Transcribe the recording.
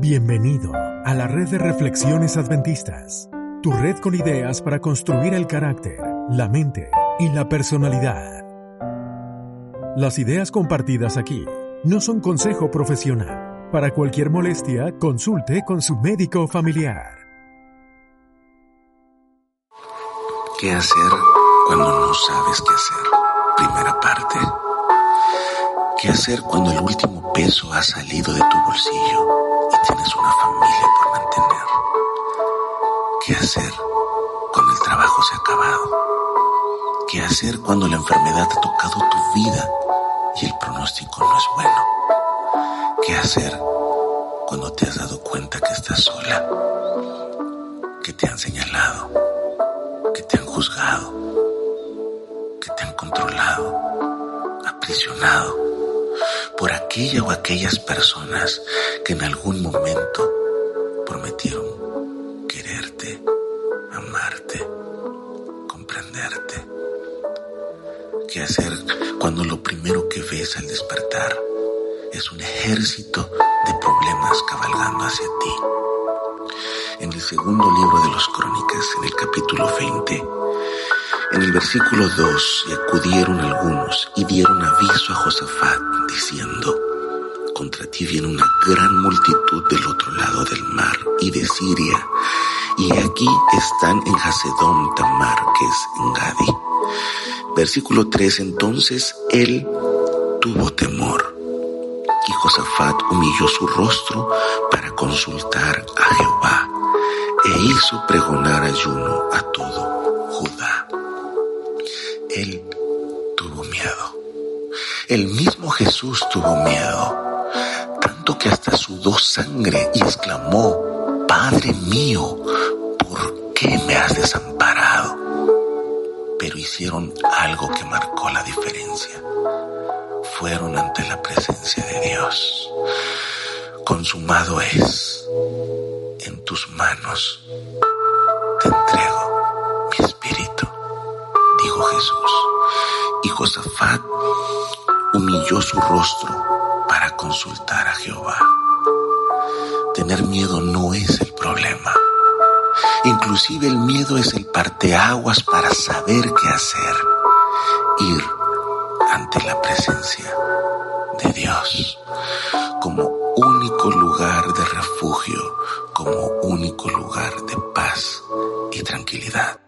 Bienvenido a la red de reflexiones adventistas, tu red con ideas para construir el carácter, la mente y la personalidad. Las ideas compartidas aquí no son consejo profesional. Para cualquier molestia, consulte con su médico familiar. ¿Qué hacer cuando no sabes qué hacer? Primera parte. ¿Qué hacer cuando el último peso ha salido de tu bolsillo? y tienes una familia por mantener. ¿Qué hacer cuando el trabajo se ha acabado? ¿Qué hacer cuando la enfermedad ha tocado tu vida y el pronóstico no es bueno? ¿Qué hacer cuando te has dado cuenta que estás sola? Que te han señalado, que te han juzgado, que te han controlado, aprisionado por aquella o aquellas personas que en algún momento prometieron quererte, amarte, comprenderte. ¿Qué hacer cuando lo primero que ves al despertar es un ejército de problemas cabalgando hacia ti? En el segundo libro de los Crónicas, en el capítulo 20, en el versículo 2, acudieron algunos y dieron aviso a Josafat, diciendo, contra ti viene una gran multitud del otro lado del mar y de Siria, y aquí están en Hacedón Tamar, que es en Gadi. Versículo 3, entonces él tuvo temor, y Josafat humilló su rostro para consultar a Jehová, e hizo pregonar ayuno a todo Judá él tuvo miedo. El mismo Jesús tuvo miedo, tanto que hasta sudó sangre y exclamó, Padre mío, ¿por qué me has desamparado? Pero hicieron algo que marcó la diferencia. Fueron ante la presencia de Dios. Consumado es. En tus manos te entrego Jesús. Y Josafat humilló su rostro para consultar a Jehová. Tener miedo no es el problema. Inclusive el miedo es el parteaguas para saber qué hacer. Ir ante la presencia de Dios como único lugar de refugio, como único lugar de paz y tranquilidad.